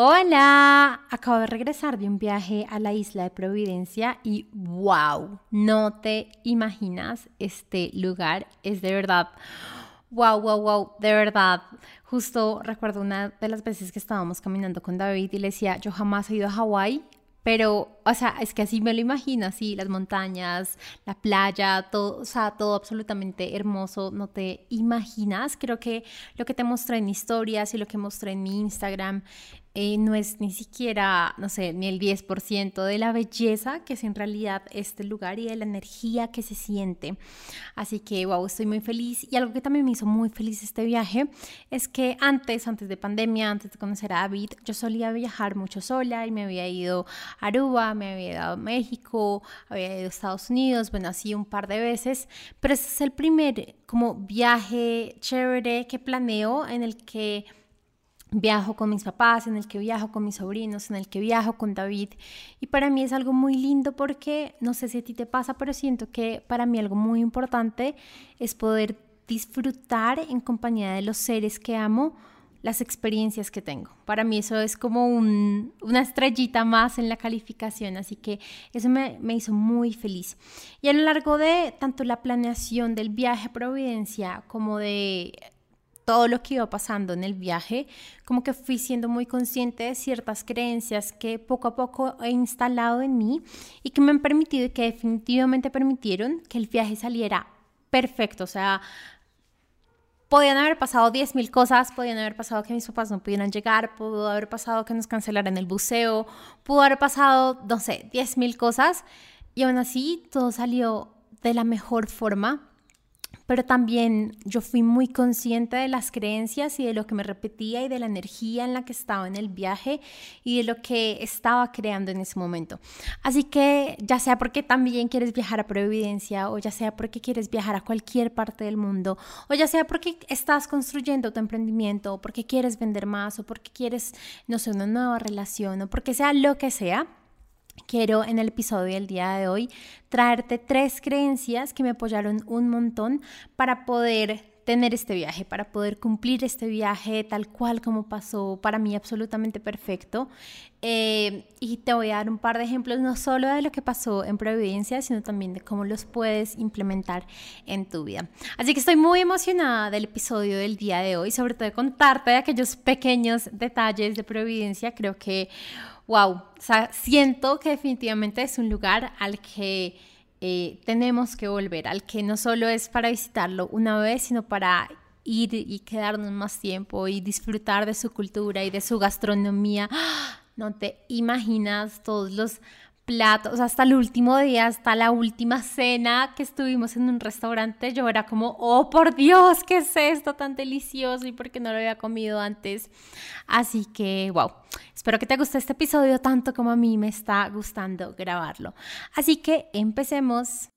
Hola, acabo de regresar de un viaje a la isla de Providencia y wow, no te imaginas este lugar, es de verdad, wow, wow, wow, de verdad. Justo recuerdo una de las veces que estábamos caminando con David y le decía, yo jamás he ido a Hawái, pero, o sea, es que así me lo imagino, así, las montañas, la playa, todo, o sea, todo absolutamente hermoso, no te imaginas. Creo que lo que te mostré en historias y lo que mostré en mi Instagram eh, no es ni siquiera, no sé, ni el 10% de la belleza que es en realidad este lugar y de la energía que se siente. Así que, wow, estoy muy feliz. Y algo que también me hizo muy feliz este viaje es que antes, antes de pandemia, antes de conocer a David, yo solía viajar mucho sola y me había ido a Aruba, me había ido a México, había ido a Estados Unidos, bueno, así un par de veces, pero este es el primer como viaje chévere que planeo en el que viajo con mis papás, en el que viajo con mis sobrinos, en el que viajo con David. Y para mí es algo muy lindo porque, no sé si a ti te pasa, pero siento que para mí algo muy importante es poder disfrutar en compañía de los seres que amo las experiencias que tengo. Para mí eso es como una estrellita más en la calificación, así que eso me, hizo muy feliz. Y a lo largo de tanto la planeación del viaje a Providencia como de todo lo que iba pasando en el viaje, como que fui siendo muy consciente de ciertas creencias que poco a poco he instalado en mí y que me han permitido y que definitivamente permitieron que el viaje saliera perfecto. O sea, podían haber pasado 10.000 cosas, podían haber pasado que mis papás no pudieran llegar, pudo haber pasado que nos cancelaran el buceo, pudo haber pasado, no sé, 10.000 cosas y aún así todo salió de la mejor forma pero también yo fui muy consciente de las creencias y de lo que me repetía y de la energía en la que estaba en el viaje y de lo que estaba creando en ese momento. Así que ya sea porque también quieres viajar a Providencia o ya sea porque quieres viajar a cualquier parte del mundo o ya sea porque estás construyendo tu emprendimiento o porque quieres vender más o porque quieres, no sé, una nueva relación o porque sea lo que sea, quiero en el episodio del día de hoy traerte tres creencias que me apoyaron un montón para poder tener este viaje, para poder cumplir este viaje tal cual como pasó, para mí absolutamente perfecto. Eh, y te voy a dar un par de ejemplos, no solo de lo que pasó en Providencia, sino también de cómo los puedes implementar en tu vida. Así que estoy muy emocionada del episodio del día de hoy, sobre todo de contarte de aquellos pequeños detalles de Providencia. Creo que wow, siento que definitivamente es un lugar al que eh, tenemos que volver, al que no solo es para visitarlo una vez, sino para ir y quedarnos más tiempo y disfrutar de su cultura y de su gastronomía. No te imaginas todos los platos, hasta el último día, hasta la última cena que estuvimos en un restaurante, yo era como, oh por Dios, ¿qué es esto tan delicioso? Y porque no lo había comido antes. Así que, wow, espero que te guste este episodio tanto como a mí me está gustando grabarlo. Así que empecemos.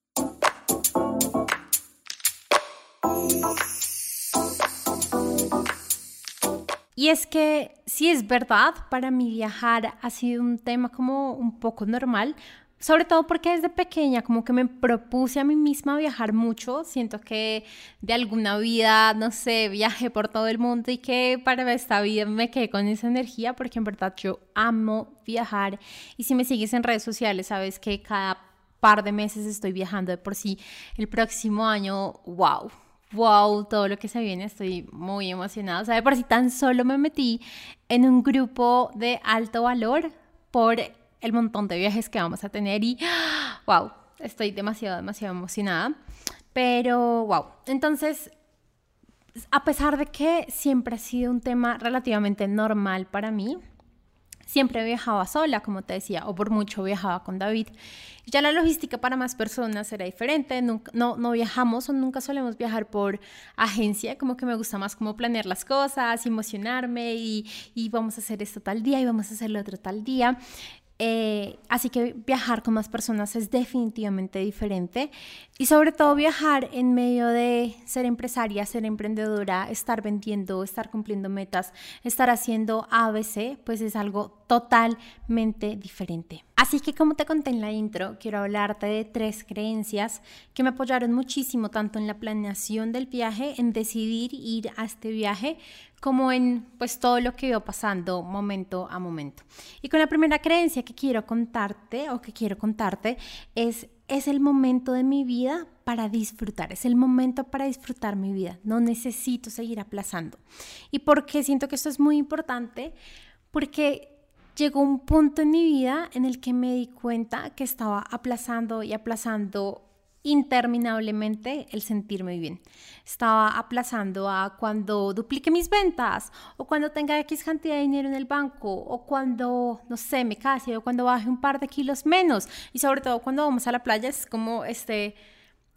Y es que si es verdad, para mí viajar ha sido un tema como un poco normal, sobre todo porque desde pequeña como que me propuse a mí misma viajar mucho, siento que de alguna vida, no sé, viajé por todo el mundo y que para esta vida me quedé con esa energía porque en verdad yo amo viajar. Y si me sigues en redes sociales sabes que cada par de meses estoy viajando de por sí. El próximo año, wow wow, todo lo que se viene, estoy muy emocionada. O sea, de por si tan solo me metí en un grupo de alto valor por el montón de viajes que vamos a tener y wow, estoy demasiado, demasiado emocionada. Pero wow, entonces, a pesar de que siempre ha sido un tema relativamente normal para mí, Siempre viajaba sola, como te decía, o por mucho viajaba con David. Ya la logística para más personas era diferente, no, no viajamos o nunca solemos viajar por agencia, como que me gusta más como planear las cosas, emocionarme y, y vamos a hacer esto tal día y vamos a hacer lo otro tal día. Eh, así que viajar con más personas es definitivamente diferente y sobre todo viajar en medio de ser empresaria, ser emprendedora, estar vendiendo, estar cumpliendo metas, estar haciendo ABC, pues es algo totalmente diferente. Así que como te conté en la intro, quiero hablarte de tres creencias que me apoyaron muchísimo tanto en la planeación del viaje, en decidir ir a este viaje, como en pues todo lo que iba pasando momento a momento. Y con la primera creencia que quiero contarte o que quiero contarte es es el momento de mi vida para disfrutar, es el momento para disfrutar mi vida, no necesito seguir aplazando. ¿Y por qué siento que esto es muy importante? Porque llegó un punto en mi vida en el que me di cuenta que estaba aplazando y aplazando interminablemente el sentirme bien. Estaba aplazando a cuando duplique mis ventas o cuando tenga X cantidad de dinero en el banco o cuando, no sé, me case o cuando baje un par de kilos menos y sobre todo cuando vamos a la playa es como este...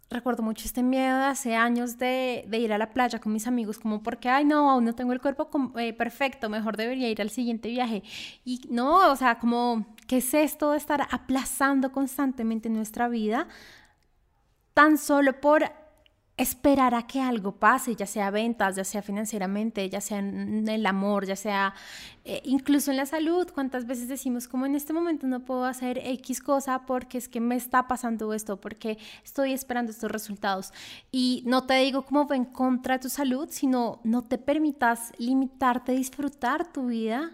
Recuerdo mucho este miedo de hace años de, ir a la playa con mis amigos, como porque, ay, no, aún no tengo el cuerpo eh, perfecto, mejor debería ir al siguiente viaje. Y no, o sea, como, ¿qué es esto de estar aplazando constantemente nuestra vida? Tan solo por esperar a que algo pase, ya sea ventas, ya sea financieramente, ya sea en el amor, ya sea eh, incluso en la salud. ¿Cuántas veces decimos como en este momento no puedo hacer X cosa porque es que me está pasando esto, porque estoy esperando estos resultados? Y no te digo como va en contra de tu salud, sino no te permitas limitarte a disfrutar tu vida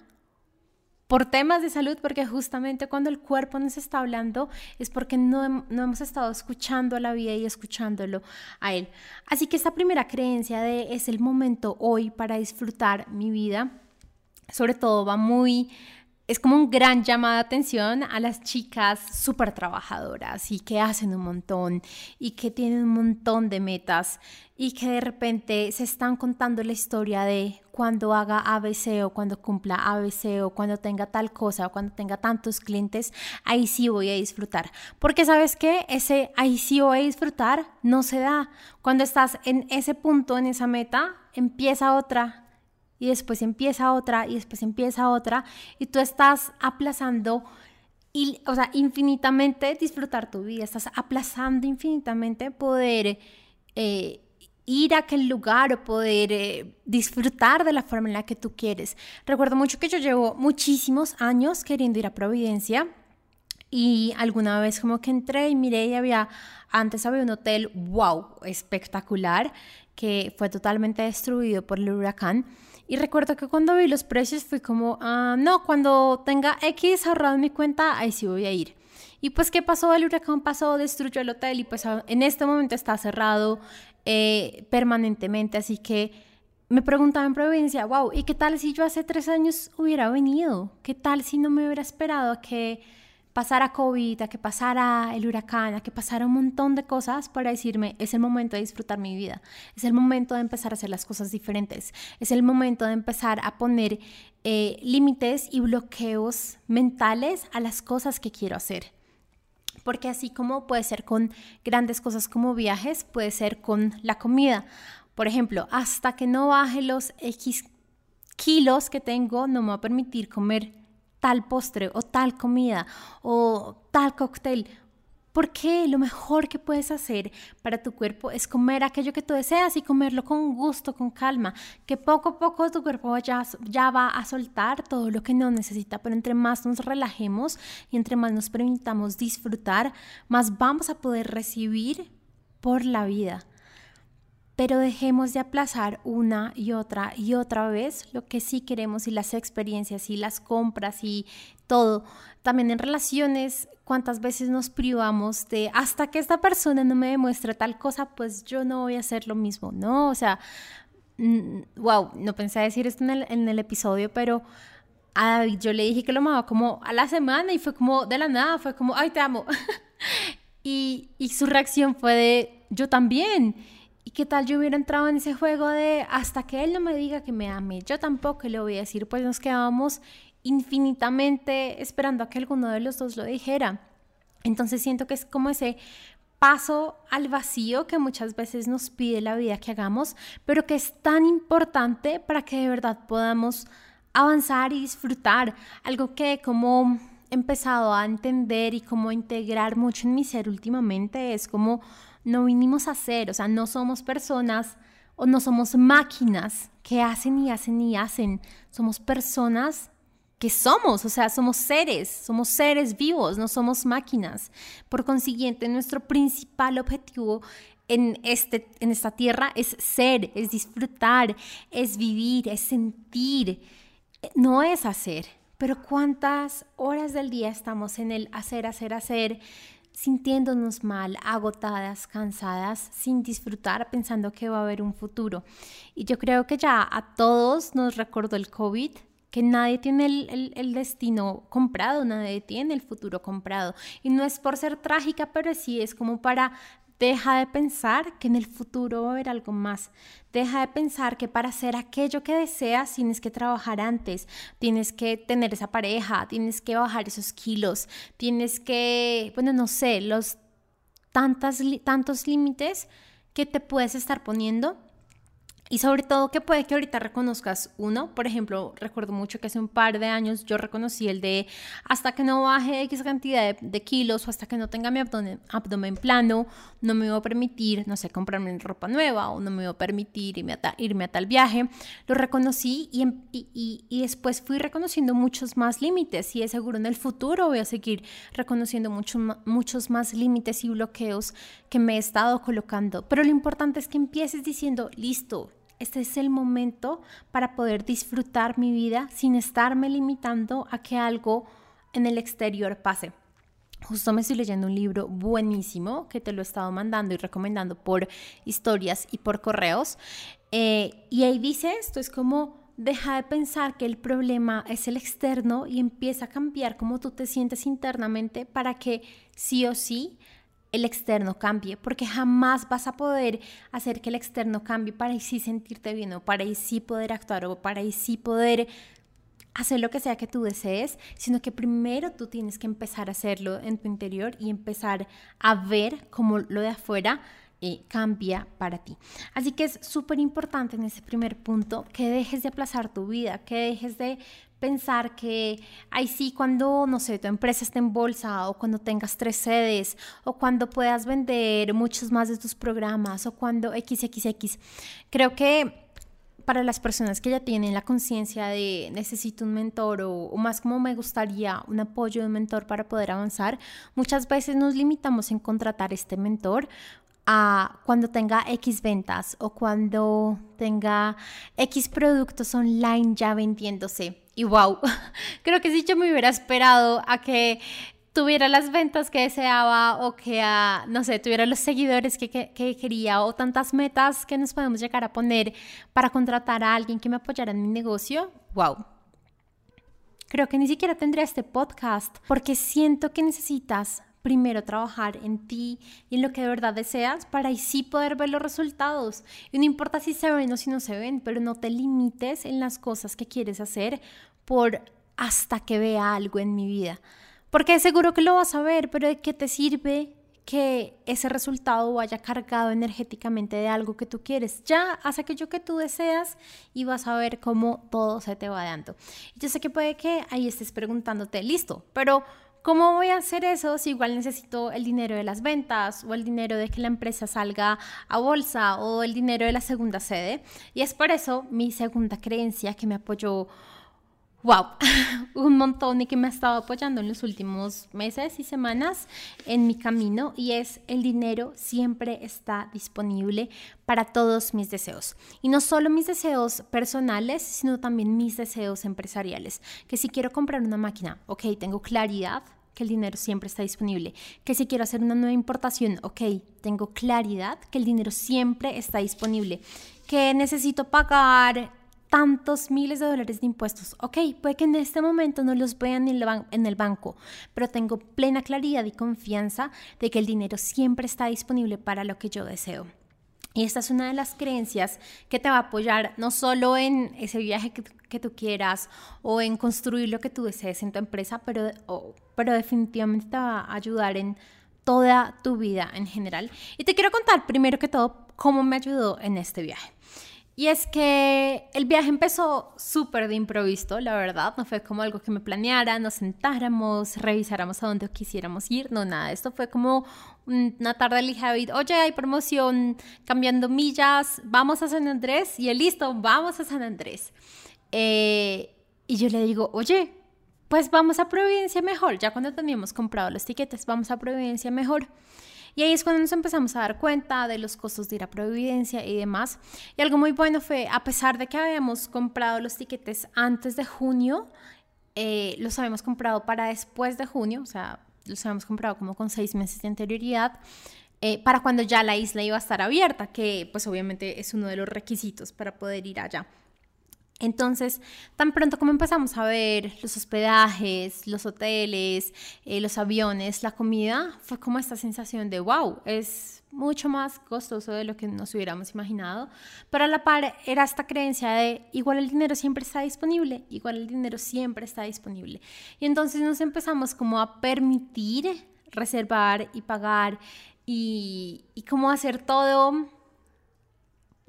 por temas de salud, porque justamente cuando el cuerpo nos está hablando es porque no, no, hemos estado escuchando a la vida y escuchándolo a él. Así que esta primera creencia de es el momento hoy para disfrutar mi vida, sobre todo va muy es como un gran llamado de atención a las chicas súper trabajadoras y que hacen un montón y que tienen un montón de metas y que de repente se están contando la historia de cuando haga ABC o cuando cumpla ABC o cuando tenga tal cosa o cuando tenga tantos clientes, ahí sí voy a disfrutar. Porque sabes que ese ahí sí voy a disfrutar no se da. Cuando estás en ese punto, en esa meta, empieza otra y después empieza otra y después empieza otra y tú estás aplazando y, o sea, infinitamente disfrutar tu vida, estás aplazando infinitamente poder eh, ir a aquel lugar o poder eh, disfrutar de la forma en la que tú quieres. Recuerdo mucho que yo llevo muchísimos años queriendo ir a Providencia y alguna vez como que entré y miré y había, antes había un hotel, wow, espectacular, que fue totalmente destruido por el huracán. Y recuerdo que cuando vi los precios fui como, ah, no, cuando tenga X ahorrado en mi cuenta, ahí sí voy a ir. Y pues, ¿qué pasó? El huracán pasó, destruyó el hotel y pues en este momento está cerrado eh, permanentemente. Así que me preguntaba en provincia, wow, ¿y qué tal si yo hace tres años hubiera venido? ¿Qué tal si no me hubiera esperado a que pasara COVID, a que pasara el huracán, a que pasara un montón de cosas para decirme, es el momento de disfrutar mi vida, es el momento de empezar a hacer las cosas diferentes, es el momento de empezar a poner eh, límites y bloqueos mentales a las cosas que quiero hacer. Porque así como puede ser con grandes cosas como viajes, puede ser con la comida. Por ejemplo, hasta que no baje los X kilos que tengo, no me va a permitir comer tal postre o tal comida o tal cóctel. Porque lo mejor que puedes hacer para tu cuerpo es comer aquello que tú deseas y comerlo con gusto, con calma, que poco a poco tu cuerpo ya, ya va a soltar todo lo que no necesita, pero entre más nos relajemos y entre más nos permitamos disfrutar, más vamos a poder recibir por la vida pero dejemos de aplazar una y otra y otra vez lo que sí queremos y las experiencias y las compras y todo. También en relaciones, cuántas veces nos privamos de hasta que esta persona no me demuestre tal cosa, pues yo no voy a hacer lo mismo, ¿no? O sea, wow, no pensé decir esto en el, en el episodio, pero a David yo le dije que lo amaba como a la semana y fue como de la nada, fue como, ay, te amo. y, y su reacción fue de, yo también. ¿Y qué tal yo hubiera entrado en ese juego de hasta que él no me diga que me ame? Yo tampoco le voy a decir, pues nos quedábamos infinitamente esperando a que alguno de los dos lo dijera. Entonces siento que es como ese paso al vacío que muchas veces nos pide la vida que hagamos, pero que es tan importante para que de verdad podamos avanzar y disfrutar. Algo que como he empezado a entender y como integrar mucho en mi ser últimamente es como no vinimos a hacer, o sea, no somos personas o no somos máquinas que hacen y hacen y hacen, somos personas que somos, o sea, somos seres, somos seres vivos, no somos máquinas. Por consiguiente, nuestro principal objetivo en, este, en esta tierra es ser, es disfrutar, es vivir, es sentir, no es hacer. Pero cuántas horas del día estamos en el hacer, hacer, hacer, sintiéndonos mal, agotadas, cansadas, sin disfrutar, pensando que va a haber un futuro. Y yo creo que ya a todos nos recordó el COVID que nadie tiene el, destino comprado, nadie tiene el futuro comprado. Y no es por ser trágica, pero sí es como para Deja de pensar que en el futuro va a haber algo más. Deja de pensar que para hacer aquello que deseas tienes que trabajar antes, tienes que tener esa pareja, tienes que bajar esos kilos, tienes que, bueno, no sé, los tantas, tantos límites que te puedes estar poniendo y sobre todo que puede que ahorita reconozcas uno, por ejemplo, recuerdo mucho que hace un par de años yo reconocí el de hasta que no baje X cantidad de, kilos o hasta que no tenga mi abdomen, plano, no me voy a permitir, no sé, comprarme ropa nueva o no me voy a permitir irme a, irme a tal viaje. Lo reconocí em, y, y, y, después fui reconociendo muchos más límites y de seguro en el futuro voy a seguir reconociendo muchos muchos más límites y bloqueos que me he estado colocando. Pero lo importante es que empieces diciendo, listo, este es el momento para poder disfrutar mi vida sin estarme limitando a que algo en el exterior pase. Justo me estoy leyendo un libro buenísimo que te lo he estado mandando y recomendando por historias y por correos. Eh, y ahí dice esto, es como deja de pensar que el problema es el externo y empieza a cambiar cómo tú te sientes internamente para que sí o sí el externo cambie, porque jamás vas a poder hacer que el externo cambie para sí sentirte bien o para sí poder actuar o para sí poder hacer lo que sea que tú desees, sino que primero tú tienes que empezar a hacerlo en tu interior y empezar a ver cómo lo de afuera eh, cambia para ti. Así que es súper importante en ese primer punto que dejes de aplazar tu vida, que dejes de pensar que, ay, sí, cuando, no sé, tu empresa esté en bolsa o cuando tengas tres sedes o cuando puedas vender muchos más de tus programas o cuando XXX. Creo que para las personas que ya tienen la conciencia de necesito un mentor o, o, más como me gustaría un apoyo de un mentor para poder avanzar, muchas veces nos limitamos en contratar este mentor a cuando tenga X ventas o cuando tenga X productos online ya vendiéndose. Y wow, creo que si yo me hubiera esperado a que tuviera las ventas que deseaba o que, no sé, tuviera los seguidores que, que, quería o tantas metas que nos podemos llegar a poner para contratar a alguien que me apoyara en mi negocio, wow. Creo que ni siquiera tendría este podcast porque siento que necesitas primero trabajar en ti y en lo que de verdad deseas para así poder ver los resultados. Y no importa si se ven o si no se ven, pero no te limites en las cosas que quieres hacer por hasta que vea algo en mi vida. Porque seguro que lo vas a ver, pero ¿de qué te sirve que ese resultado vaya cargado energéticamente de algo que tú quieres? Ya haz aquello que tú deseas y vas a ver cómo todo se te va dando. Yo sé que puede que ahí estés preguntándote, listo, pero ¿Cómo voy a hacer eso si igual necesito el dinero de las ventas o el dinero de que la empresa salga a bolsa o el dinero de la segunda sede? Y es por eso mi segunda creencia que me apoyó wow, un montón y que me ha estado apoyando en los últimos meses y semanas en mi camino y es el dinero siempre está disponible para todos mis deseos. Y no solo mis deseos personales, sino también mis deseos empresariales. Que si quiero comprar una máquina, ok, tengo claridad que el dinero siempre está disponible. Que si quiero hacer una nueva importación, ok, tengo claridad que el dinero siempre está disponible. Que necesito pagar tantos miles de dólares de impuestos. Ok, puede que en este momento no los vean en el, banco, pero tengo plena claridad y confianza de que el dinero siempre está disponible para lo que yo deseo. Y esta es una de las creencias que te va a apoyar no solo en ese viaje que, tú quieras o en construir lo que tú desees en tu empresa, pero, pero definitivamente te va a ayudar en toda tu vida en general. Y te quiero contar primero que todo cómo me ayudó en este viaje. Y es que el viaje empezó súper de improviso, la verdad, no fue como algo que me planeara, nos sentáramos, revisáramos a dónde quisiéramos ir, no, nada, esto fue como una tarde le dije oye, hay promoción, cambiando millas, vamos a San Andrés, y él listo, vamos a San Andrés. Eh, y yo le digo, oye, pues vamos a Providencia mejor, ya cuando teníamos comprado los tiquetes, vamos a Providencia mejor. Y ahí es cuando nos empezamos a dar cuenta de los costos de ir a Providencia y demás. Y algo muy bueno fue, a pesar de que habíamos comprado los tiquetes antes de junio, eh, los habíamos comprado para después de junio, o sea, los habíamos comprado como con seis meses de anterioridad. Eh, para cuando ya la isla iba a estar abierta, que pues obviamente es uno de los requisitos para poder ir allá. Entonces, tan pronto como empezamos a ver los hospedajes, los hoteles, eh, los aviones, la comida, fue como esta sensación de, wow, es mucho más costoso de lo que nos hubiéramos imaginado. Pero a la par era esta creencia de, igual el dinero siempre está disponible, igual el dinero siempre está disponible. Y entonces nos empezamos como a permitir reservar y pagar y, y como hacer todo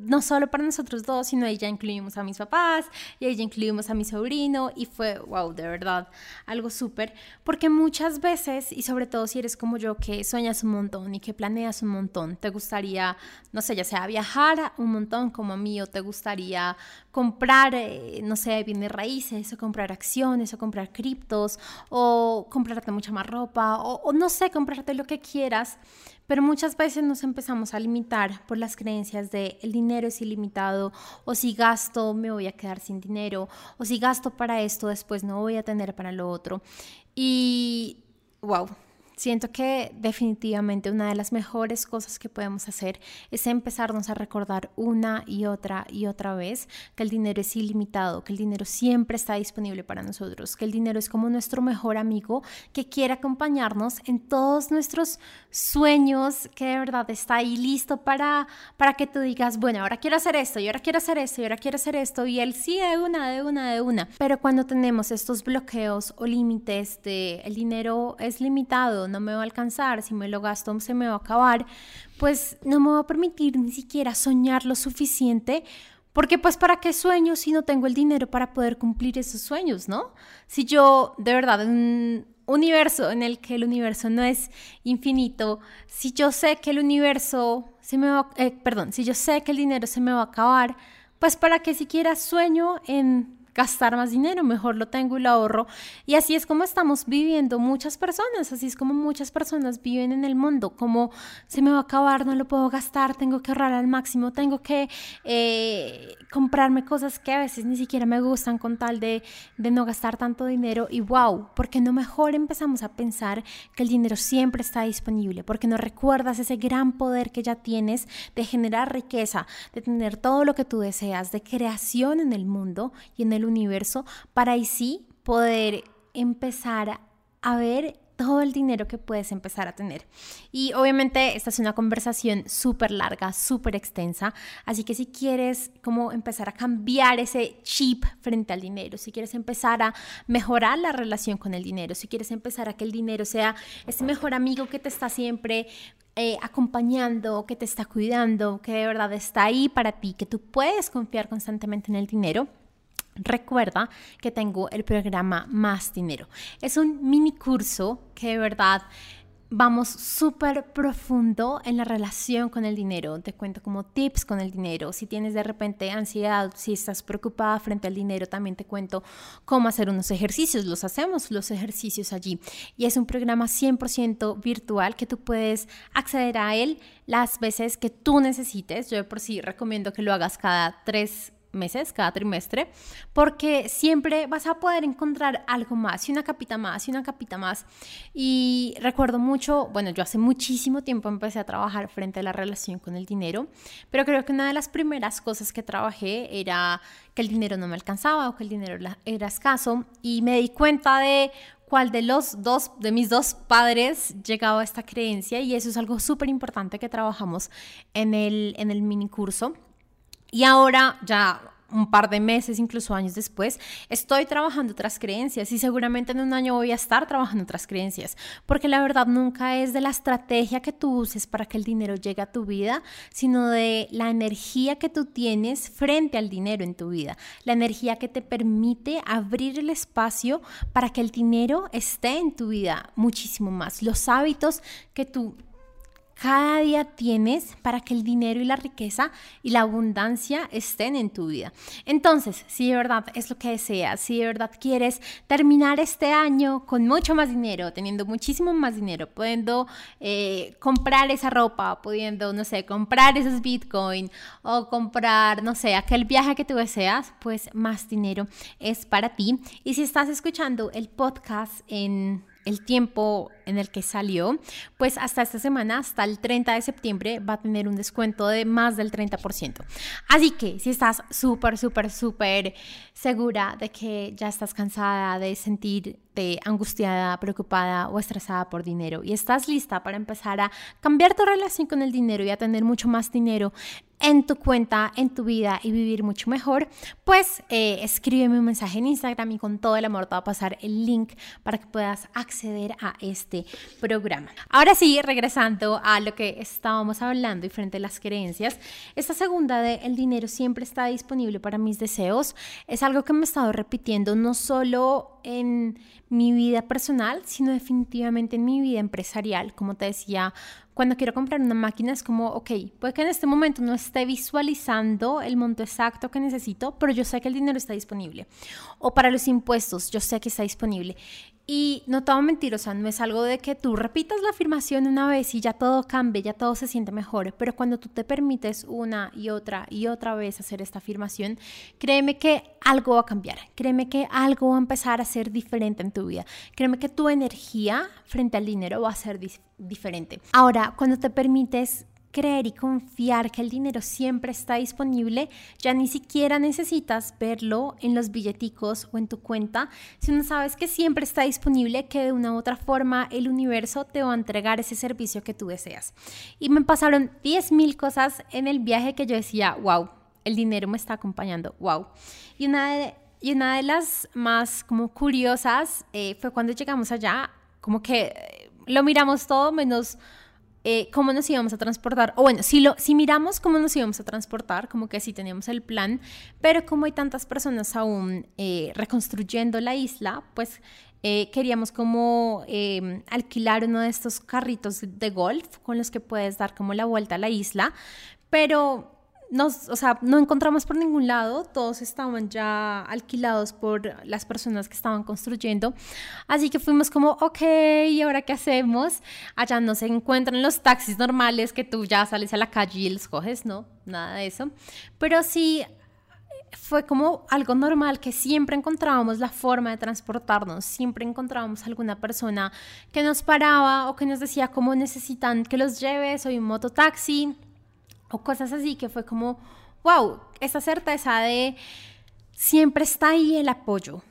no solo para nosotros dos, sino ahí ya incluimos a mis papás y ahí ya incluimos a mi sobrino y fue, wow, de verdad, algo súper, porque muchas veces, y sobre todo si eres como yo, que sueñas un montón y que planeas un montón, te gustaría, no sé, ya sea viajar un montón como a mí o te gustaría comprar, eh, no sé, bienes raíces o comprar acciones o comprar criptos o comprarte mucha más ropa o, o no sé, comprarte lo que quieras pero muchas veces nos empezamos a limitar por las creencias de el dinero es ilimitado o si gasto me voy a quedar sin dinero o si gasto para esto después no voy a tener para lo otro. Y wow, Siento que definitivamente una de las mejores cosas que podemos hacer es empezarnos a recordar una y otra y otra vez que el dinero es ilimitado, que el dinero siempre está disponible para nosotros, que el dinero es como nuestro mejor amigo que quiere acompañarnos en todos nuestros sueños, que de verdad está ahí listo para, para que tú digas, bueno, ahora quiero hacer esto y ahora quiero hacer esto y ahora quiero hacer esto y él sí de una, de una, de una. Pero cuando tenemos estos bloqueos o límites de el dinero es limitado, no me va a alcanzar, si me lo gasto se me va a acabar, pues no me va a permitir ni siquiera soñar lo suficiente porque pues para qué sueño si no tengo el dinero para poder cumplir esos sueños, ¿no? Si yo de verdad en un universo en el que el universo no es infinito, si yo sé que el universo se me va, eh, perdón, si yo sé que el dinero se me va a acabar, pues para qué siquiera sueño en gastar más dinero, mejor lo tengo y lo ahorro. Y así es como estamos viviendo muchas personas, así es como muchas personas viven en el mundo, como se me va a acabar, no lo puedo gastar, tengo que ahorrar al máximo, tengo que eh, comprarme cosas que a veces ni siquiera me gustan con tal de, de no gastar tanto dinero. Y wow, porque no mejor empezamos a pensar que el dinero siempre está disponible, porque no recuerdas ese gran poder que ya tienes de generar riqueza, de tener todo lo que tú deseas, de creación en el mundo y en el universo para ahí sí poder empezar a ver todo el dinero que puedes empezar a tener. Y obviamente esta es una conversación súper larga, súper extensa, así que si quieres como empezar a cambiar ese chip frente al dinero, si quieres empezar a mejorar la relación con el dinero, si quieres empezar a que el dinero sea ese mejor amigo que te está siempre eh, acompañando, que te está cuidando, que de verdad está ahí para ti, que tú puedes confiar constantemente en el dinero, Recuerda que tengo el programa Más Dinero. Es un mini curso que de verdad vamos súper profundo en la relación con el dinero. Te cuento como tips con el dinero. Si tienes de repente ansiedad, si estás preocupada frente al dinero, también te cuento cómo hacer unos ejercicios. Los hacemos los ejercicios allí. Y es un programa 100% virtual que tú puedes acceder a él las veces que tú necesites. Yo por sí recomiendo que lo hagas cada tres meses, cada trimestre, porque siempre vas a poder encontrar algo más, y una capita más, y una capita más. Y recuerdo mucho, bueno, yo hace muchísimo tiempo empecé a trabajar frente a la relación con el dinero, pero creo que una de las primeras cosas que trabajé era que el dinero no me alcanzaba o que el dinero era escaso y me di cuenta de cuál de los dos, de mis dos padres llegaba a esta creencia y eso es algo súper importante que trabajamos en el, en el mini curso. Y ahora, ya un par de meses, incluso años después, estoy trabajando otras creencias y seguramente en un año voy a estar trabajando otras creencias, porque la verdad nunca es de la estrategia que tú uses para que el dinero llegue a tu vida, sino de la energía que tú tienes frente al dinero en tu vida, la energía que te permite abrir el espacio para que el dinero esté en tu vida muchísimo más, los hábitos que tú cada día tienes para que el dinero y la riqueza y la abundancia estén en tu vida. Entonces, si de verdad es lo que deseas, si de verdad quieres terminar este año con mucho más dinero, teniendo muchísimo más dinero, pudiendo eh, comprar esa ropa, pudiendo, no sé, comprar esos bitcoin o comprar, no sé, aquel viaje que tú deseas, pues más dinero es para ti. Y si estás escuchando el podcast en el tiempo en el que salió, pues hasta esta semana, hasta el 30 de septiembre, va a tener un descuento de más del 30%. Así que si estás súper, súper, súper segura de que ya estás cansada de sentirte angustiada, preocupada o estresada por dinero y estás lista para empezar a cambiar tu relación con el dinero y a tener mucho más dinero en tu cuenta, en tu vida y vivir mucho mejor, pues eh, escríbeme un mensaje en Instagram y con todo el amor te va a pasar el link para que puedas acceder a este programa. Ahora sí, regresando a lo que estábamos hablando y frente a las creencias, esta segunda de el dinero siempre está disponible para mis deseos es algo que me he estado repitiendo no solo en mi vida personal, sino definitivamente en mi vida empresarial. Como te decía, cuando quiero comprar una máquina es como, ok, puede que en este momento no esté visualizando el monto exacto que necesito, pero yo sé que el dinero está disponible. O para los impuestos, yo sé que está disponible. Y no te voy a mentir, o sea, no es algo de que tú repitas la afirmación una vez y ya todo cambie, ya todo se siente mejor, pero cuando tú te permites una y otra y otra vez hacer esta afirmación, créeme que algo va a cambiar, créeme que algo va a empezar a ser diferente en tu vida, créeme que tu energía frente al dinero va a ser diferente. Ahora, cuando te permites creer y confiar que el dinero siempre está disponible, ya ni siquiera necesitas verlo en los billeticos o en tu cuenta. Si no sabes que siempre está disponible, que de una u otra forma el universo te va a entregar ese servicio que tú deseas. Y me pasaron 10.000 cosas en el viaje que yo decía, wow, el dinero me está acompañando, wow. Y una de, y una de las más como curiosas eh, fue cuando llegamos allá, como que eh, lo miramos todo menos eh, cómo nos íbamos a transportar. O bueno, si, lo, si miramos cómo nos íbamos a transportar, como que sí teníamos el plan, pero como hay tantas personas aún eh, reconstruyendo la isla, pues eh, queríamos como em, alquilar uno de estos carritos de golf con los que puedes dar como la vuelta a la isla, pero nos, o sea, no encontramos por ningún lado, todos estaban ya alquilados por las personas que estaban construyendo, así que fuimos como, ok, ¿y ahora qué hacemos? Allá no se encuentran los taxis normales que tú ya sales a la calle y los coges, no, nada de eso, pero sí fue como algo normal que siempre encontrábamos la forma de transportarnos, siempre encontrábamos alguna persona que nos paraba o que nos decía cómo necesitan que los lleves, soy un mototaxi o cosas así que fue como, wow, esa certeza de siempre está ahí el apoyo.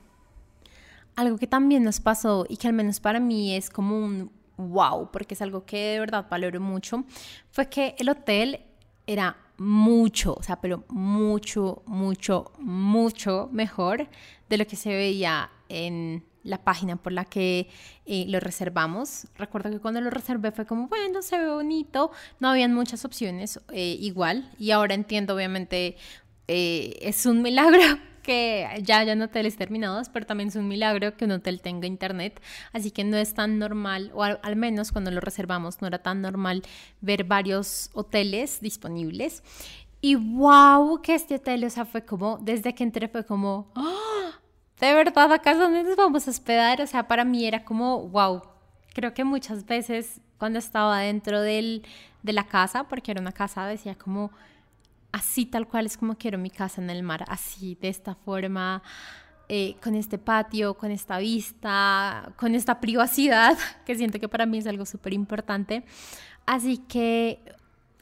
Algo que también nos pasó y que al menos para mí es como un wow, porque es algo que de verdad valoro mucho, fue que el hotel era mucho, o sea, pero mucho, mucho, mucho mejor de lo que se veía en la página por la que eh, lo reservamos. Recuerdo que cuando lo reservé fue como, bueno, se ve bonito, no habían muchas opciones eh, igual y ahora entiendo obviamente eh, es un milagro que ya hayan hoteles terminados, pero también es un milagro que un hotel tenga internet, así que no es tan normal, o al, menos cuando lo reservamos no era tan normal ver varios hoteles disponibles. Y wow, que este hotel, o sea, fue como, desde que entré fue como, ¡Ah! De verdad, acá es donde nos vamos a hospedar. O sea, para mí era como, wow. Creo que muchas veces cuando estaba dentro del, de la casa, porque era una casa, decía como, así tal cual es como quiero mi casa en el mar, así, de esta forma, eh, con este patio, con esta vista, con esta privacidad, que siento que para mí es algo súper importante. Así que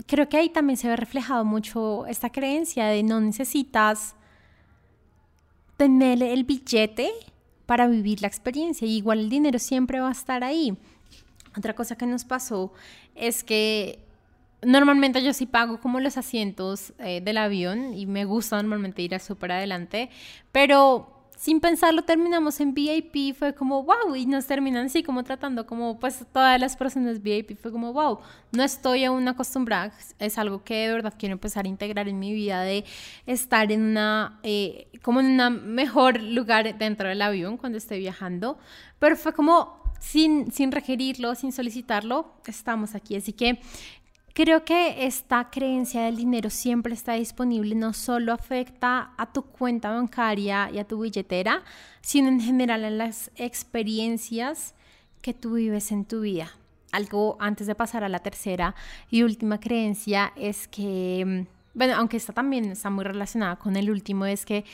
creo que ahí también se ve reflejado mucho esta creencia de no necesitas tener el billete para vivir la experiencia. Y igual el dinero siempre va a estar ahí. Otra cosa que nos pasó es que normalmente yo sí pago como los asientos eh, del avión y me gusta normalmente ir a súper adelante, pero sin pensarlo terminamos en VIP, fue como wow, y nos terminan así como tratando como pues todas las personas VIP, fue como wow, no estoy aún acostumbrada, es algo que de verdad quiero empezar a integrar en mi vida de estar en una, eh, como en un mejor lugar dentro del avión cuando estoy viajando, pero fue como sin, sin requerirlo, sin solicitarlo, estamos aquí. Así que Creo que esta creencia del dinero siempre está disponible, no solo afecta a tu cuenta bancaria y a tu billetera, sino en general a las experiencias que tú vives en tu vida. Algo antes de pasar a la tercera y última creencia es que, mm, bueno, aunque esta también está muy relacionada con el último, es que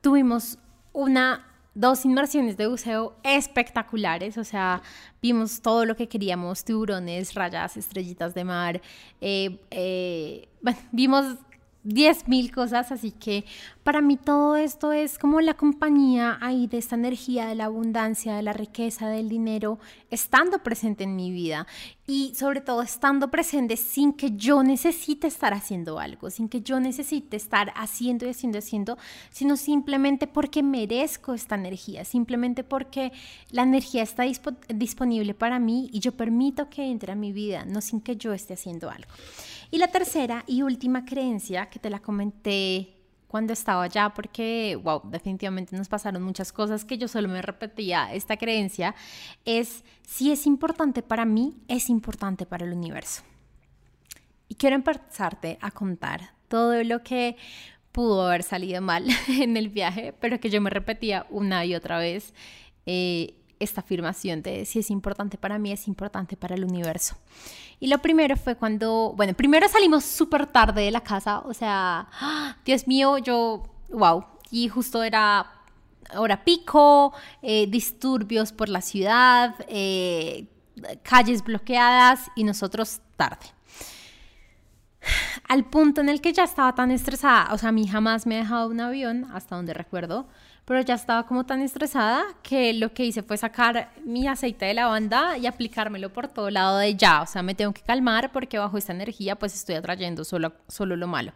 tuvimos una dos inmersiones de buceo espectaculares, o sea, vimos todo lo que queríamos, tiburones, rayas, estrellitas de mar, eh, eh, bueno, vimos 10.000 cosas, así que para mí todo esto es como la compañía ahí de esta energía, de la abundancia, de la riqueza, del dinero, estando presente en mi vida y sobre todo estando presente sin que yo necesite estar haciendo algo, sin que yo necesite estar haciendo y haciendo y haciendo, sino simplemente porque merezco esta energía, simplemente porque la energía está disponible para mí y yo permito que entre a mi vida, no sin que yo esté haciendo algo. Y la tercera y última creencia que te la comenté cuando estaba allá, porque, wow, definitivamente nos pasaron muchas cosas que yo solo me repetía esta creencia, es si es importante para mí, es importante para el universo. Y quiero empezarte a contar todo lo que pudo haber salido mal en el viaje, pero que yo me repetía una y otra vez eh, esta afirmación de si es importante para mí, es importante para el universo. Y lo primero fue cuando, bueno, primero salimos súper tarde de la casa, o sea, Dios mío, yo, wow, y justo era hora pico, eh, disturbios por la ciudad, eh, calles bloqueadas y nosotros tarde. Al punto en el que ya estaba tan estresada, o sea, a mí jamás me ha dejado un avión, hasta donde recuerdo, pero ya estaba como tan estresada que lo que hice fue sacar mi aceite de lavanda y aplicármelo por todo lado de ya, o sea, me tengo que calmar porque bajo esta energía pues estoy atrayendo solo, solo lo malo.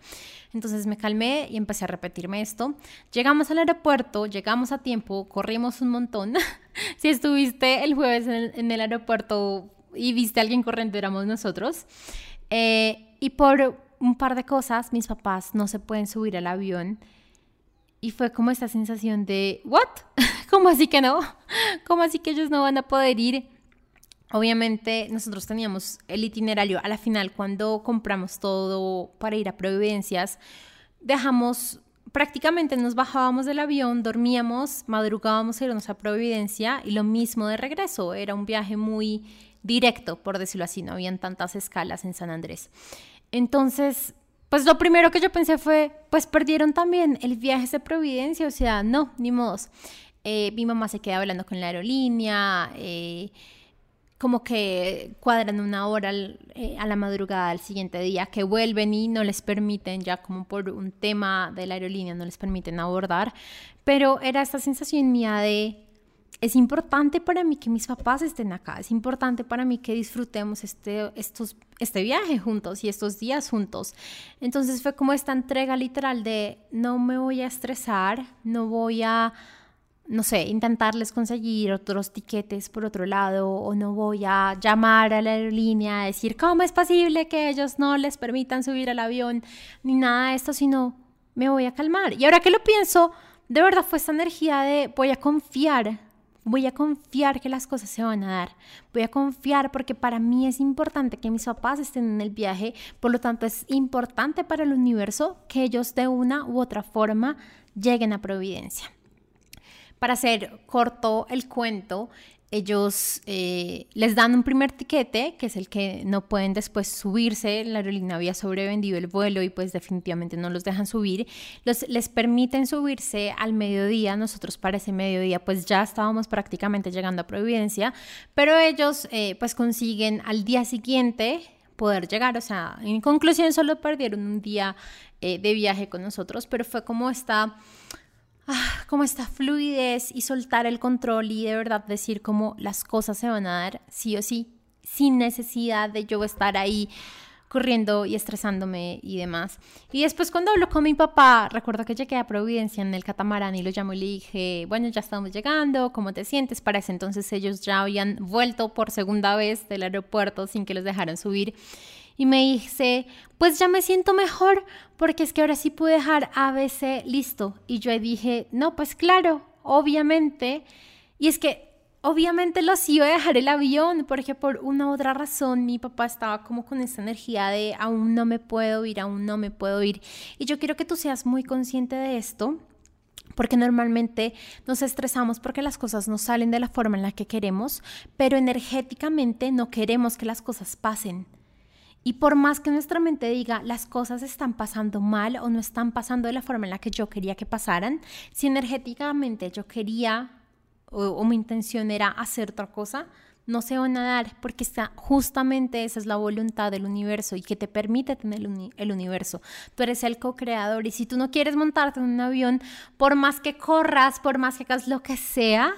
Entonces me calmé y empecé a repetirme esto. Llegamos al aeropuerto, llegamos a tiempo, corrimos un montón. si estuviste el jueves en el, aeropuerto y viste a alguien corriendo, éramos nosotros. Eh, y por un par de cosas, mis papás no se pueden subir al avión y fue como esta sensación de, ¿what? ¿Cómo así que no? ¿Cómo así que ellos no van a poder ir? Obviamente nosotros teníamos el itinerario a la final cuando compramos todo para ir a Providencias, dejamos prácticamente nos bajábamos del avión, dormíamos, madrugábamos irnos a Providencia y lo mismo de regreso, era un viaje muy directo, por decirlo así, no habían tantas escalas en San Andrés. Entonces, pues lo primero que yo pensé fue, pues perdieron también el viaje de Providencia, o sea, no, ni modos. Eh, mi mamá se queda hablando con la aerolínea, eh, como que cuadran una hora eh, a la madrugada del siguiente día, que vuelven y no les permiten, ya como por un tema de la aerolínea, no les permiten abordar, pero era esta sensación mía de, es importante para mí que mis papás estén acá, es importante para mí que disfrutemos este, estos, este viaje juntos y estos días juntos. Entonces fue como esta entrega literal de no me voy a estresar, no voy a, no sé, intentarles conseguir otros tiquetes por otro lado o no voy a llamar a la aerolínea a decir cómo es posible que ellos no les permitan subir al avión ni nada de esto, sino me voy a calmar. Y ahora que lo pienso, de verdad fue esta energía de voy a confiar Voy a confiar que las cosas se van a dar. Voy a confiar porque para mí es importante que mis papás estén en el viaje. Por lo tanto, es importante para el universo que ellos de una u otra forma lleguen a Providencia. Para hacer corto el cuento, ellos eh, les dan un primer tiquete, que es el que no pueden después subirse, la aerolínea había sobrevendido el vuelo y pues definitivamente no los dejan subir, los, les permiten subirse al mediodía, nosotros para ese mediodía pues ya estábamos prácticamente llegando a Providencia, pero ellos eh, pues consiguen al día siguiente poder llegar, o sea, en conclusión solo perdieron un día eh, de viaje con nosotros, pero fue como esta ah, como esta fluidez y soltar el control y de verdad decir cómo las cosas se van a dar sí o sí, sin necesidad de yo estar ahí corriendo y estresándome y demás. Y después cuando hablo con mi papá, recuerdo que llegué a Providencia en el catamarán y lo llamó y le dije, bueno, ya estamos llegando, ¿cómo te sientes? Para ese entonces ellos ya habían vuelto por segunda vez del aeropuerto sin que los dejaran subir y me dice, pues ya me siento mejor porque es que ahora sí pude dejar ABC listo. Y yo dije, no, pues claro, obviamente. Y es que obviamente los iba a dejar el avión porque por una u otra razón mi papá estaba como con esta energía de aún no me puedo ir, aún no me puedo ir. Y yo quiero que tú seas muy consciente de esto. Porque normalmente nos estresamos porque las cosas no salen de la forma en la que queremos, pero energéticamente no queremos que las cosas pasen. Y por más que nuestra mente diga las cosas están pasando mal o no están pasando de la forma en la que yo quería que pasaran, si energéticamente yo quería o, mi intención era hacer otra cosa, no se van a dar porque está, justamente esa es la voluntad del universo y que te permite tener el, universo. Tú eres el co-creador y si tú no quieres montarte en un avión, por más que corras, por más que hagas lo que sea,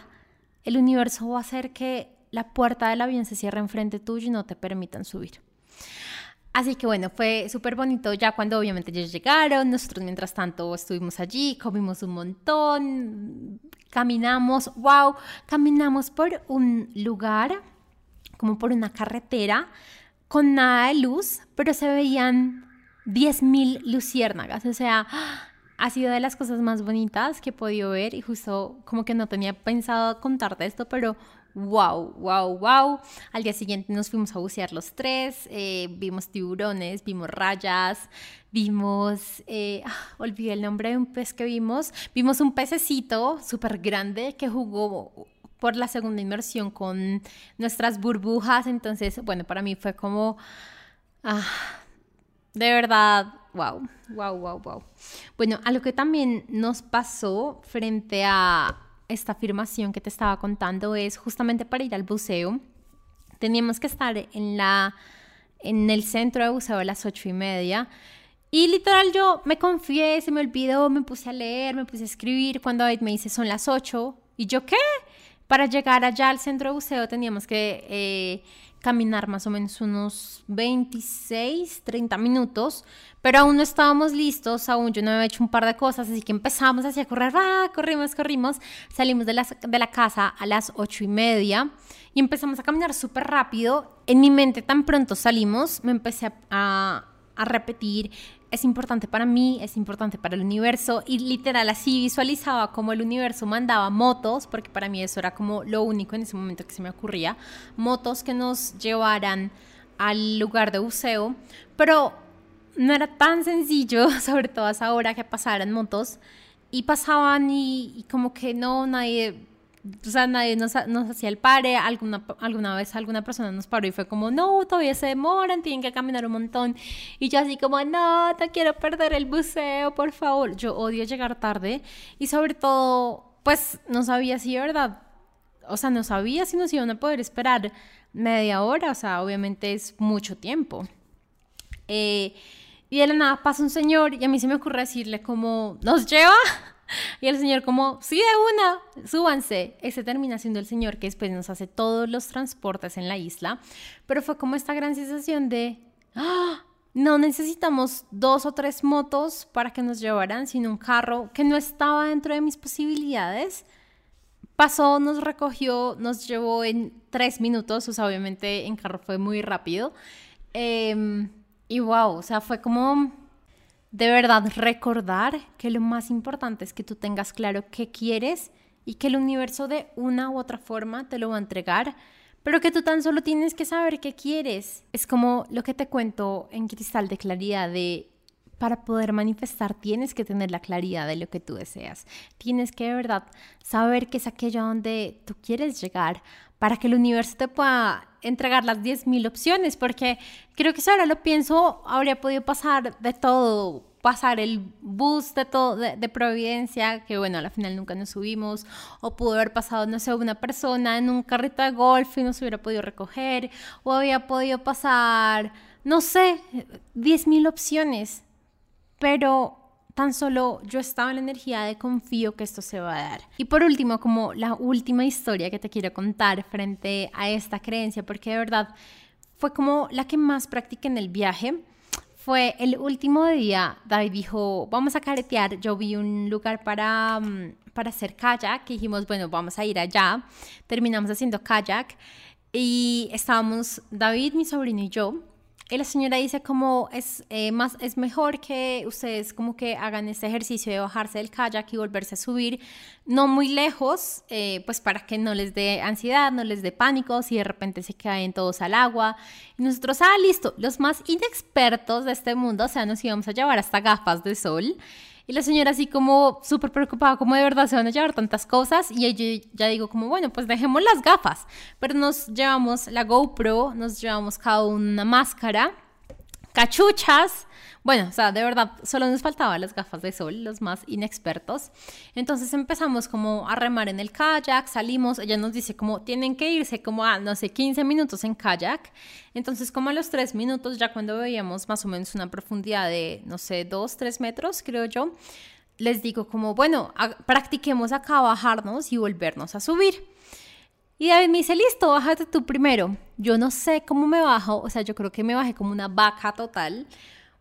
el universo va a hacer que la puerta del avión se cierre enfrente tuyo y no te permitan subir. Así que bueno, fue súper bonito ya cuando obviamente ellos llegaron, nosotros mientras tanto estuvimos allí, comimos un montón, caminamos, wow, caminamos por un lugar, como por una carretera, con nada de luz, pero se veían 10.000 luciérnagas, o sea, ha sido de las cosas más bonitas que he podido ver y justo como que no tenía pensado contarte esto, pero wow, wow, wow. Al día siguiente nos fuimos a bucear los tres, eh, vimos tiburones, vimos rayas, vimos, eh, ah, olvidé el nombre de un pez que vimos, vimos un pececito súper grande que jugó por la segunda inmersión con nuestras burbujas, entonces, bueno, para mí fue como, ah, de verdad, wow, wow, wow, wow. Bueno, a lo que también nos pasó frente a esta afirmación que te estaba contando es justamente para ir al buceo. Teníamos que estar en, la, en el centro de buceo a las ocho y media. Y literal yo me confié, se me olvidó, me puse a leer, me puse a escribir. Cuando David me dice son las ocho. ¿Y yo qué? Para llegar allá al centro de buceo teníamos que eh, caminar más o menos unos 26, 30 minutos, pero aún no estábamos listos, aún yo no había hecho un par de cosas, así que empezamos así a correr, ah, corrimos, corrimos, salimos de la, de la casa a las 8 y media y empezamos a caminar súper rápido. En mi mente tan pronto salimos, me empecé a, a repetir es importante para mí, es importante para el universo. Y literal así visualizaba como el universo mandaba motos, porque para mí eso era como lo único en ese momento que se me ocurría, motos que nos llevaran al lugar de buceo, pero no era tan sencillo, sobre todo a esa hora que pasaran motos y pasaban y, y como que no, nadie o sea, nadie nos, hacía el pare, alguna, alguna vez alguna persona nos paró y fue como, no, todavía se demoran, tienen que caminar un montón. Y yo así como, no, te quiero perder el buceo, por favor. Yo odio llegar tarde y sobre todo, pues no sabía si, ¿verdad? O sea, no sabía si nos iban a poder esperar media hora, o sea, obviamente es mucho tiempo. Eh, y de la nada pasa un señor y a mí se me ocurre decirle como, ¿nos lleva? Y el señor como, sí, de una, súbanse. Ese termina siendo el señor que después nos hace todos los transportes en la isla. Pero fue como esta gran sensación de, ¡Ah! no necesitamos dos o tres motos para que nos llevaran, sino un carro que no estaba dentro de mis posibilidades. Pasó, nos recogió, nos llevó en tres minutos, o sea, obviamente en carro fue muy rápido. Em, y wow, o sea, fue como de verdad recordar que lo más importante es que tú tengas claro qué quieres y que el universo de una u otra forma te lo va a entregar, pero que tú tan solo tienes que saber qué quieres. Es como lo que te cuento en Cristal de Claridad de para poder manifestar tienes que tener la claridad de lo que tú deseas. Tienes que de verdad saber qué es aquello donde tú quieres llegar para que el universo te pueda entregar las 10.000 opciones, porque creo que si ahora lo pienso, habría podido pasar de todo, pasar el bus de todo de, Providencia, que bueno, al final nunca nos subimos, o pudo haber pasado, no sé, una persona en un carrito de golf y no se hubiera podido recoger, o había podido pasar, no sé, 10.000 opciones, pero tan solo yo estaba en la energía de confío que esto se va a dar. Y por último, como la última historia que te quiero contar frente a esta creencia, porque de verdad fue como la que más practiqué en el viaje. Fue el último día, David dijo, vamos a caretear, yo vi un lugar para, mm, para hacer kayak, que dijimos, bueno, vamos a ir allá. Terminamos haciendo kayak y estábamos David, mi sobrino y yo la señora dice como es, eh, más, es mejor que ustedes como que hagan este ejercicio de bajarse del kayak y volverse a subir, no muy lejos, eh, pues para que no les dé ansiedad, no les dé pánico, si de repente se caen todos al agua. Y nosotros, ah, listo, los más inexpertos de este mundo, o sea, nos íbamos a llevar hasta gafas de sol. Y la señora así como súper preocupada, como de verdad se van a llevar tantas cosas. Y yo ya digo como, bueno, pues dejemos las gafas. Pero nos llevamos la GoPro, nos llevamos cada una máscara, cachuchas, bueno, o sea, de verdad, solo nos faltaban las gafas de sol, los más inexpertos. Entonces empezamos como a remar en el kayak, salimos, ella nos dice como tienen que irse como a, no sé, 15 minutos en kayak. Entonces como a los 3 minutos, ya cuando veíamos más o menos una profundidad de, no sé, 2, 3 metros, creo yo, les digo como, bueno, practiquemos acá bajarnos y volvernos a subir. Y David me dice, listo, bájate tú primero. Yo no sé cómo me bajo, o sea, yo creo que me bajé como una vaca total,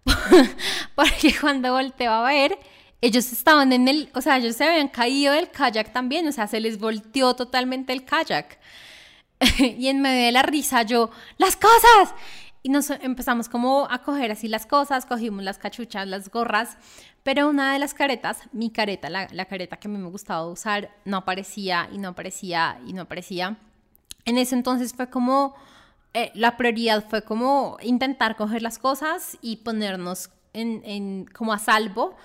porque cuando volteó a ver, ellos estaban en el, o sea, ellos se habían caído del kayak también, o sea, se les volteó totalmente el kayak. y en medio de la risa yo, las cosas. Y nos empezamos como a coger así las cosas, cogimos las cachuchas, las gorras, pero una de las caretas, mi careta, la, la careta que a mí me gustaba usar, no aparecía y no aparecía y no aparecía. En ese entonces fue como eh, la prioridad fue como intentar coger las cosas y ponernos en, como a salvo.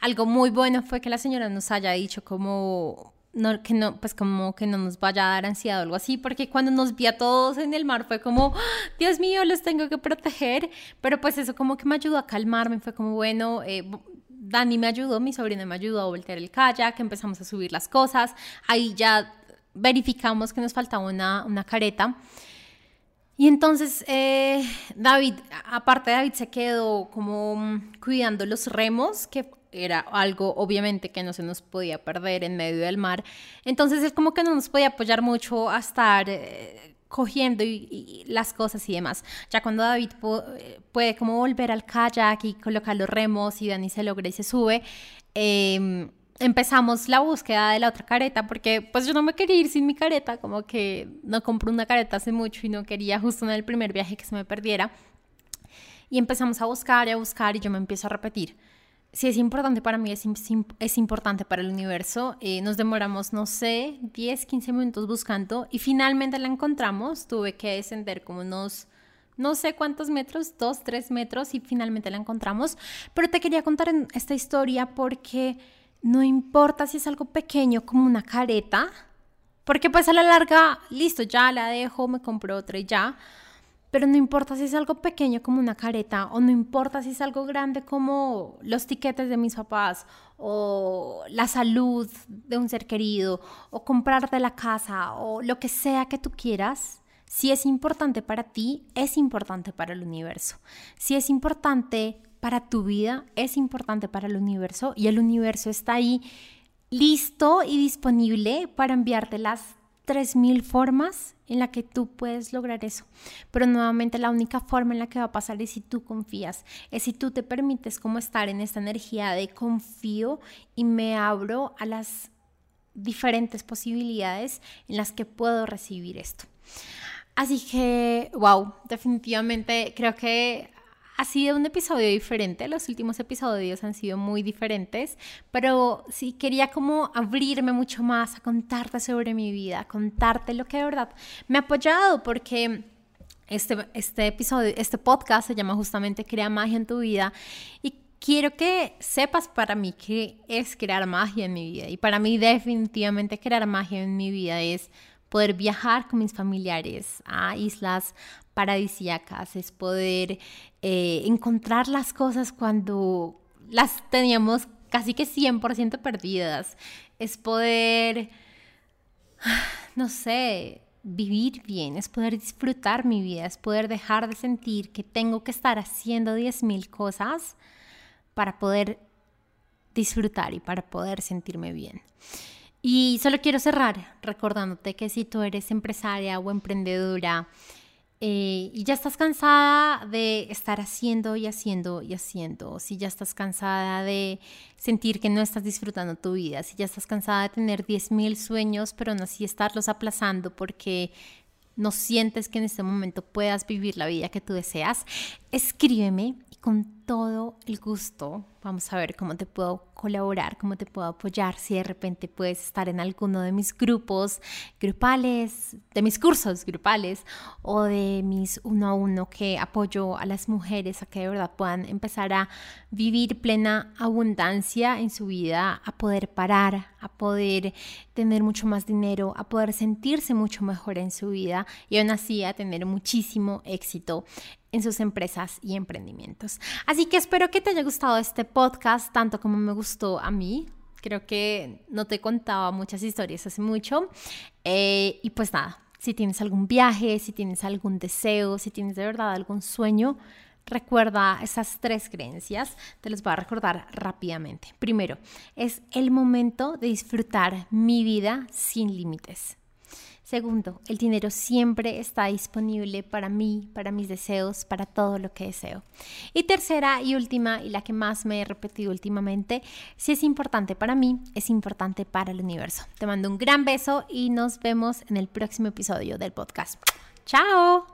Algo muy bueno fue que la señora nos haya dicho como no, que no, pues como que no nos vaya a dar ansiedad o algo así, porque cuando nos vi a todos en el mar fue como, ¡Ah! Dios mío, los tengo que proteger, pero pues eso como que me ayudó a calmarme, fue como, bueno, eh, Dani me ayudó, mi sobrina me ayudó a voltear el kayak, empezamos a subir las cosas, ahí ya verificamos que nos faltaba una, una careta. Y entonces eh, David, aparte David se quedó como mm, cuidando los remos, que era algo obviamente que no se nos podía perder en medio del mar. Entonces él como que no nos podía apoyar mucho a estar eh, cogiendo y, las cosas y demás. Ya cuando David eh, puede como volver al kayak y colocar los remos y Dani se logra y se sube, eh, empezamos la búsqueda de la otra careta porque pues yo no me quería ir sin mi careta, como que no compré una careta hace mucho y no quería justo en el primer viaje que se me perdiera. Y empezamos a buscar y a buscar y yo me empiezo a repetir. Si es importante para mí, es, es importante para el universo. Eh, nos demoramos, no sé, 10, 15 minutos buscando y finalmente la encontramos. Tuve que descender como unos no sé cuántos metros, dos, tres metros y finalmente la encontramos. Pero te quería contar esta historia porque no importa si es algo pequeño como una careta, porque pues a la larga, listo, ya la dejo, me compro otra y ya. Pero no importa si es algo pequeño como una careta o no importa si es algo grande como los tiquetes de mis papás o la salud de un ser querido o comprarte la casa o lo que sea que tú quieras. Si es importante para ti, es importante para el universo. Si es importante para tu vida, es importante para el universo y el universo está ahí listo y disponible para enviarte las 3.000 formas en la que tú puedes lograr eso. Pero nuevamente la única forma en la que va a pasar es si tú confías, es si tú te permites como estar en esta energía de confío y me abro a las diferentes posibilidades en las que puedo recibir esto. Así que, wow, definitivamente creo que ha sido un episodio diferente, los últimos episodios han sido muy diferentes, pero sí quería como abrirme mucho más a contarte sobre mi vida, contarte lo que de verdad me ha apoyado, porque este, este episodio, este podcast se llama justamente Crea magia en tu vida y quiero que sepas para mí qué es crear magia en mi vida. Y para mí definitivamente crear magia en mi vida es poder viajar con mis familiares a islas paradisíacas, es poder eh, encontrar las cosas cuando las teníamos casi que 100% perdidas, es poder, no sé, vivir bien, es poder disfrutar mi vida, es poder dejar de sentir que tengo que estar haciendo 10.000 cosas para poder disfrutar y para poder sentirme bien. Y solo quiero cerrar recordándote que si tú eres empresaria o emprendedora eh, y ya estás cansada de estar haciendo y haciendo y haciendo, si ya estás cansada de sentir que no estás disfrutando tu vida, si ya estás cansada de tener 10.000 sueños pero no así estarlos aplazando porque no sientes que en este momento puedas vivir la vida que tú deseas, escríbeme y con todo el gusto vamos a ver cómo te puedo colaborar, cómo te puedo apoyar, si de repente puedes estar en alguno de mis grupos grupales, de mis cursos grupales o de mis uno a uno que apoyo a las mujeres a que de verdad puedan empezar a vivir plena abundancia en su vida, a poder parar, a poder tener mucho más dinero, a poder sentirse mucho mejor en su vida y aún así a tener muchísimo éxito en sus empresas y emprendimientos. Así que espero que te haya gustado este podcast tanto como me a mí. Creo que no te contaba muchas historias hace mucho. Eh, y pues nada, si tienes algún viaje, si tienes algún deseo, si tienes de verdad algún sueño, recuerda esas tres creencias. Te las voy a recordar rápidamente. Primero, es el momento de disfrutar mi vida sin límites. Segundo, el dinero siempre está disponible para mí, para mis deseos, para todo lo que deseo. Y tercera y última, y la que más me he repetido últimamente, si es importante para mí, es importante para el universo. Te mando un gran beso y nos vemos en el próximo episodio del podcast. ¡Chao!